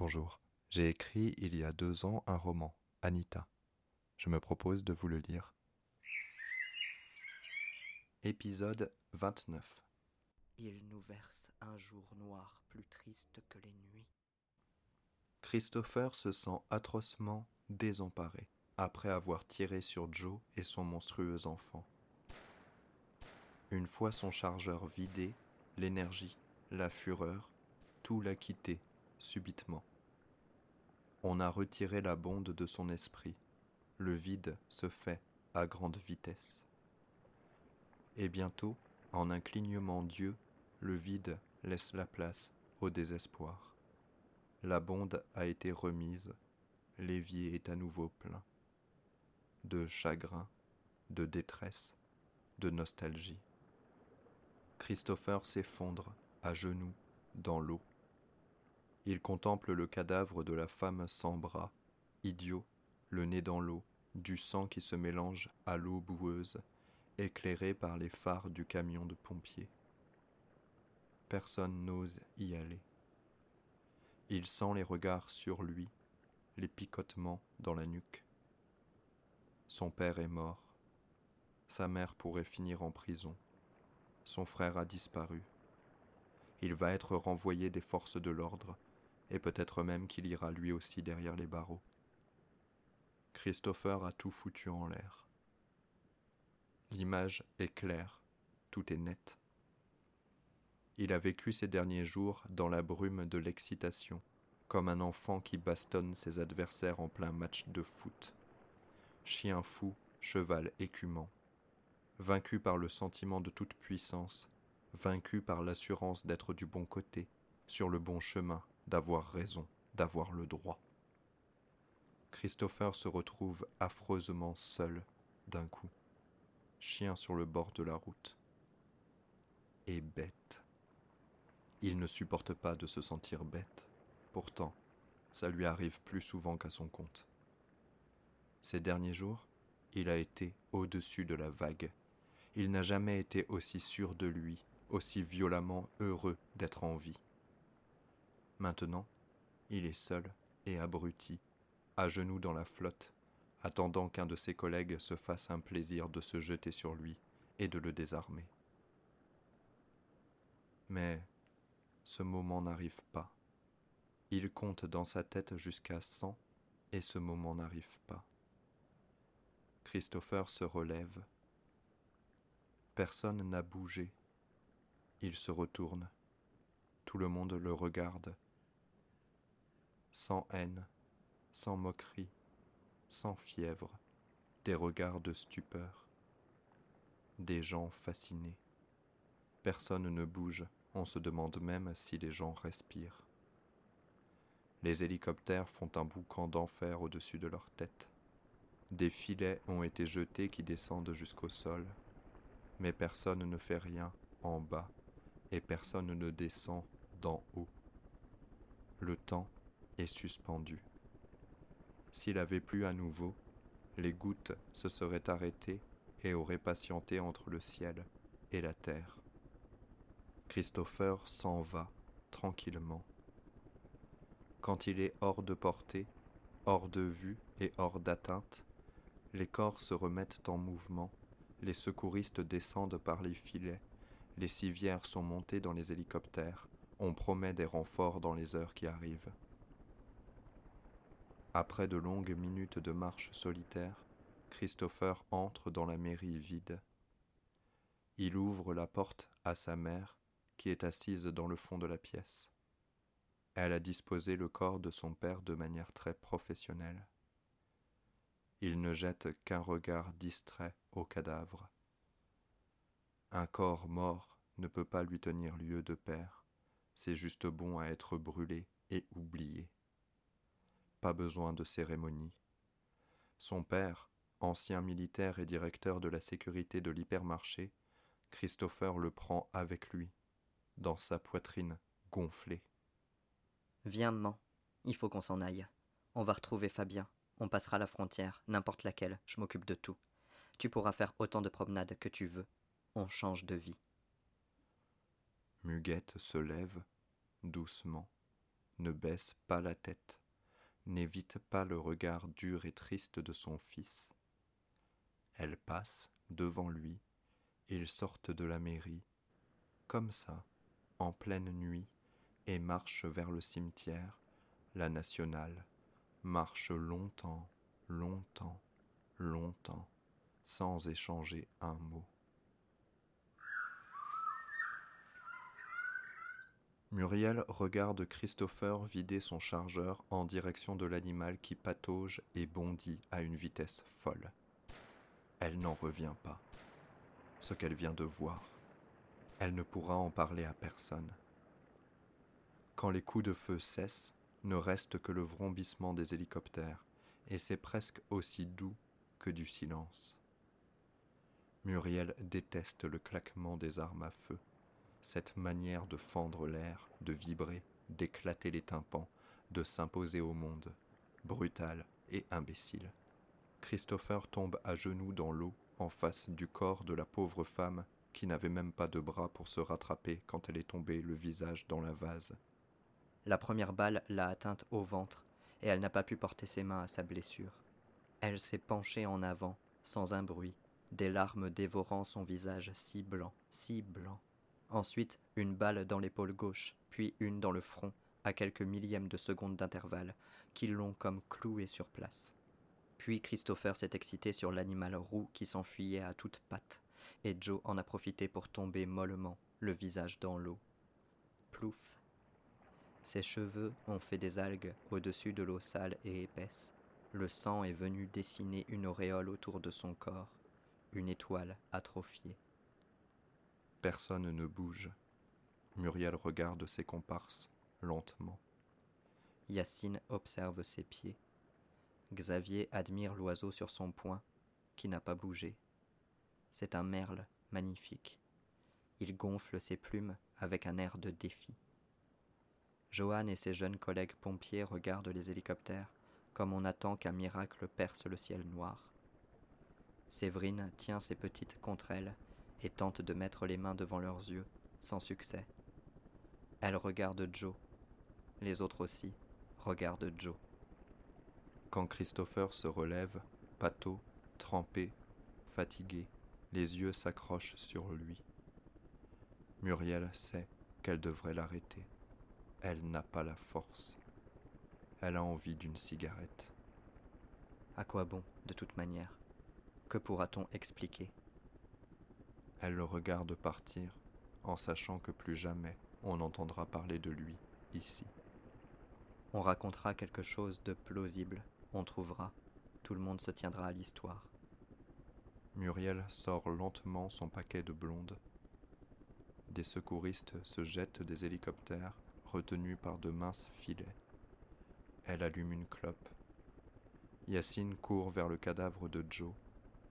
Bonjour. J'ai écrit il y a deux ans un roman, Anita. Je me propose de vous le lire. Épisode 29. Il nous verse un jour noir plus triste que les nuits. Christopher se sent atrocement désemparé après avoir tiré sur Joe et son monstrueux enfant. Une fois son chargeur vidé, l'énergie, la fureur, tout l'a quitté subitement. On a retiré la bonde de son esprit. Le vide se fait à grande vitesse. Et bientôt, en un clignement d'yeux, le vide laisse la place au désespoir. La bonde a été remise, l'évier est à nouveau plein. De chagrin, de détresse, de nostalgie. Christopher s'effondre à genoux dans l'eau. Il contemple le cadavre de la femme sans bras, idiot, le nez dans l'eau, du sang qui se mélange à l'eau boueuse, éclairé par les phares du camion de pompiers. Personne n'ose y aller. Il sent les regards sur lui, les picotements dans la nuque. Son père est mort. Sa mère pourrait finir en prison. Son frère a disparu. Il va être renvoyé des forces de l'ordre et peut-être même qu'il ira lui aussi derrière les barreaux. Christopher a tout foutu en l'air. L'image est claire, tout est net. Il a vécu ces derniers jours dans la brume de l'excitation, comme un enfant qui bastonne ses adversaires en plein match de foot. Chien fou, cheval écumant. Vaincu par le sentiment de toute puissance, vaincu par l'assurance d'être du bon côté, sur le bon chemin, d'avoir raison, d'avoir le droit. Christopher se retrouve affreusement seul d'un coup, chien sur le bord de la route. Et bête. Il ne supporte pas de se sentir bête. Pourtant, ça lui arrive plus souvent qu'à son compte. Ces derniers jours, il a été au-dessus de la vague. Il n'a jamais été aussi sûr de lui, aussi violemment heureux d'être en vie. Maintenant, il est seul et abruti, à genoux dans la flotte, attendant qu'un de ses collègues se fasse un plaisir de se jeter sur lui et de le désarmer. Mais ce moment n'arrive pas. Il compte dans sa tête jusqu'à cent et ce moment n'arrive pas. Christopher se relève. Personne n'a bougé. Il se retourne. Tout le monde le regarde sans haine, sans moquerie, sans fièvre, des regards de stupeur, des gens fascinés. Personne ne bouge, on se demande même si les gens respirent. Les hélicoptères font un boucan d'enfer au-dessus de leur tête. Des filets ont été jetés qui descendent jusqu'au sol, mais personne ne fait rien en bas et personne ne descend d'en haut. Le temps suspendu. S'il avait plu à nouveau, les gouttes se seraient arrêtées et auraient patienté entre le ciel et la terre. Christopher s'en va tranquillement. Quand il est hors de portée, hors de vue et hors d'atteinte, les corps se remettent en mouvement, les secouristes descendent par les filets, les civières sont montées dans les hélicoptères, on promet des renforts dans les heures qui arrivent. Après de longues minutes de marche solitaire, Christopher entre dans la mairie vide. Il ouvre la porte à sa mère, qui est assise dans le fond de la pièce. Elle a disposé le corps de son père de manière très professionnelle. Il ne jette qu'un regard distrait au cadavre. Un corps mort ne peut pas lui tenir lieu de père, c'est juste bon à être brûlé et oublié pas besoin de cérémonie. Son père, ancien militaire et directeur de la sécurité de l'hypermarché, Christopher le prend avec lui, dans sa poitrine gonflée. Viens, maman, il faut qu'on s'en aille. On va retrouver Fabien. On passera la frontière, n'importe laquelle, je m'occupe de tout. Tu pourras faire autant de promenades que tu veux. On change de vie. Muguette se lève, doucement, ne baisse pas la tête, n'évite pas le regard dur et triste de son fils. Elle passe devant lui, ils sortent de la mairie, comme ça, en pleine nuit, et marchent vers le cimetière, la nationale, marche longtemps, longtemps, longtemps, sans échanger un mot. Muriel regarde Christopher vider son chargeur en direction de l'animal qui patauge et bondit à une vitesse folle. Elle n'en revient pas. Ce qu'elle vient de voir, elle ne pourra en parler à personne. Quand les coups de feu cessent, ne reste que le vrombissement des hélicoptères, et c'est presque aussi doux que du silence. Muriel déteste le claquement des armes à feu cette manière de fendre l'air, de vibrer, d'éclater les tympans, de s'imposer au monde, brutal et imbécile. Christopher tombe à genoux dans l'eau en face du corps de la pauvre femme qui n'avait même pas de bras pour se rattraper quand elle est tombée le visage dans la vase. La première balle l'a atteinte au ventre et elle n'a pas pu porter ses mains à sa blessure. Elle s'est penchée en avant, sans un bruit, des larmes dévorant son visage si blanc, si blanc. Ensuite, une balle dans l'épaule gauche, puis une dans le front, à quelques millièmes de seconde d'intervalle, qui l'ont comme cloué sur place. Puis Christopher s'est excité sur l'animal roux qui s'enfuyait à toutes pattes, et Joe en a profité pour tomber mollement, le visage dans l'eau. Plouf. Ses cheveux ont fait des algues au-dessus de l'eau sale et épaisse. Le sang est venu dessiner une auréole autour de son corps, une étoile atrophiée. Personne ne bouge. Muriel regarde ses comparses, lentement. Yacine observe ses pieds. Xavier admire l'oiseau sur son poing, qui n'a pas bougé. C'est un merle magnifique. Il gonfle ses plumes avec un air de défi. Johan et ses jeunes collègues pompiers regardent les hélicoptères comme on attend qu'un miracle perce le ciel noir. Séverine tient ses petites contre elle et tente de mettre les mains devant leurs yeux, sans succès. Elle regarde Joe. Les autres aussi regardent Joe. Quand Christopher se relève, pâteau, trempé, fatigué, les yeux s'accrochent sur lui. Muriel sait qu'elle devrait l'arrêter. Elle n'a pas la force. Elle a envie d'une cigarette. À quoi bon, de toute manière? Que pourra-t-on expliquer? Elle le regarde partir, en sachant que plus jamais on n'entendra parler de lui ici. On racontera quelque chose de plausible, on trouvera, tout le monde se tiendra à l'histoire. Muriel sort lentement son paquet de blondes. Des secouristes se jettent des hélicoptères retenus par de minces filets. Elle allume une clope. Yacine court vers le cadavre de Joe.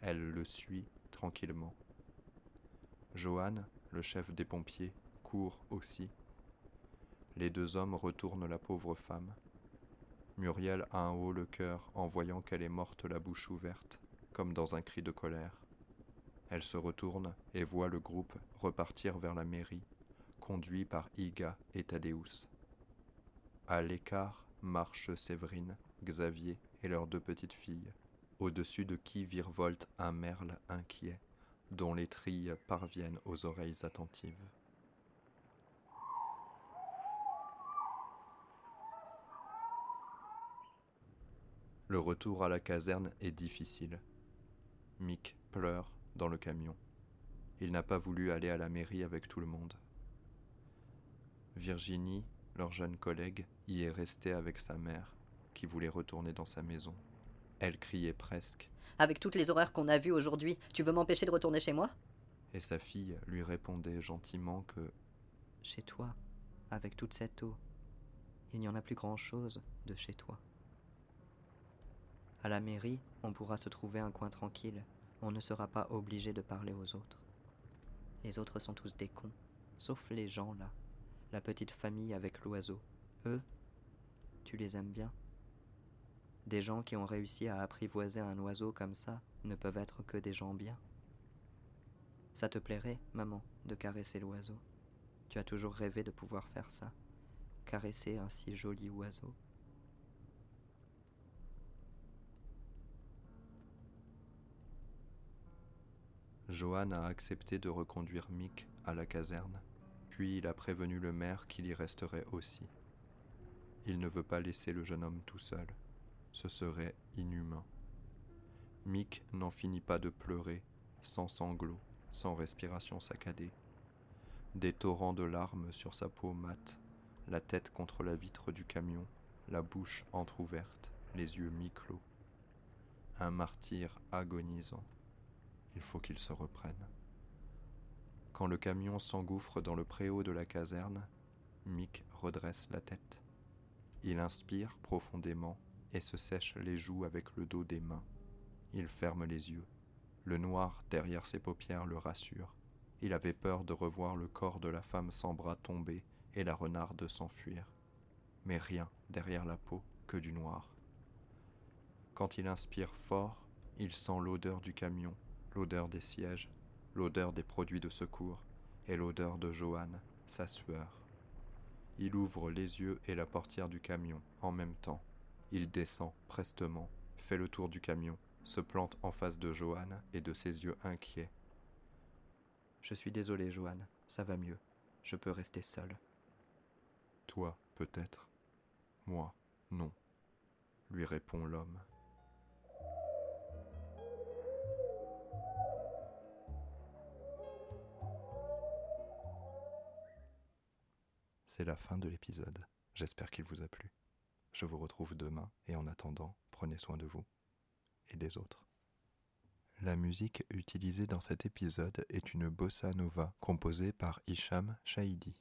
Elle le suit tranquillement. Johan, le chef des pompiers, court aussi. Les deux hommes retournent la pauvre femme. Muriel a un haut le cœur en voyant qu'elle est morte la bouche ouverte, comme dans un cri de colère. Elle se retourne et voit le groupe repartir vers la mairie, conduit par Iga et Thaddeus. À l'écart marchent Séverine, Xavier et leurs deux petites filles, au-dessus de qui virevolte un merle inquiet dont les trilles parviennent aux oreilles attentives. Le retour à la caserne est difficile. Mick pleure dans le camion. Il n'a pas voulu aller à la mairie avec tout le monde. Virginie, leur jeune collègue, y est restée avec sa mère, qui voulait retourner dans sa maison. Elle criait presque avec toutes les horreurs qu'on a vues aujourd'hui, tu veux m'empêcher de retourner chez moi? Et sa fille lui répondait gentiment que Chez toi, avec toute cette eau, il n'y en a plus grand-chose de chez toi. À la mairie, on pourra se trouver un coin tranquille, on ne sera pas obligé de parler aux autres. Les autres sont tous des cons, sauf les gens là, la petite famille avec l'oiseau. Eux, tu les aimes bien des gens qui ont réussi à apprivoiser un oiseau comme ça ne peuvent être que des gens bien. Ça te plairait, maman, de caresser l'oiseau Tu as toujours rêvé de pouvoir faire ça. caresser un si joli oiseau. Johan a accepté de reconduire Mick à la caserne, puis il a prévenu le maire qu'il y resterait aussi. Il ne veut pas laisser le jeune homme tout seul. Ce serait inhumain. Mick n'en finit pas de pleurer, sans sanglots, sans respiration saccadée. Des torrents de larmes sur sa peau mate, la tête contre la vitre du camion, la bouche entr'ouverte, les yeux mi-clos. Un martyr agonisant. Il faut qu'il se reprenne. Quand le camion s'engouffre dans le préau de la caserne, Mick redresse la tête. Il inspire profondément et se sèche les joues avec le dos des mains. Il ferme les yeux. Le noir derrière ses paupières le rassure. Il avait peur de revoir le corps de la femme sans bras tomber et la renarde s'enfuir. Mais rien derrière la peau que du noir. Quand il inspire fort, il sent l'odeur du camion, l'odeur des sièges, l'odeur des produits de secours et l'odeur de Joanne, sa sueur. Il ouvre les yeux et la portière du camion en même temps. Il descend prestement, fait le tour du camion, se plante en face de Joanne et de ses yeux inquiets. Je suis désolé, Joanne, ça va mieux. Je peux rester seul. Toi, peut-être. Moi, non, lui répond l'homme. C'est la fin de l'épisode. J'espère qu'il vous a plu. Je vous retrouve demain et en attendant, prenez soin de vous et des autres. La musique utilisée dans cet épisode est une bossa nova composée par Hicham Shahidi.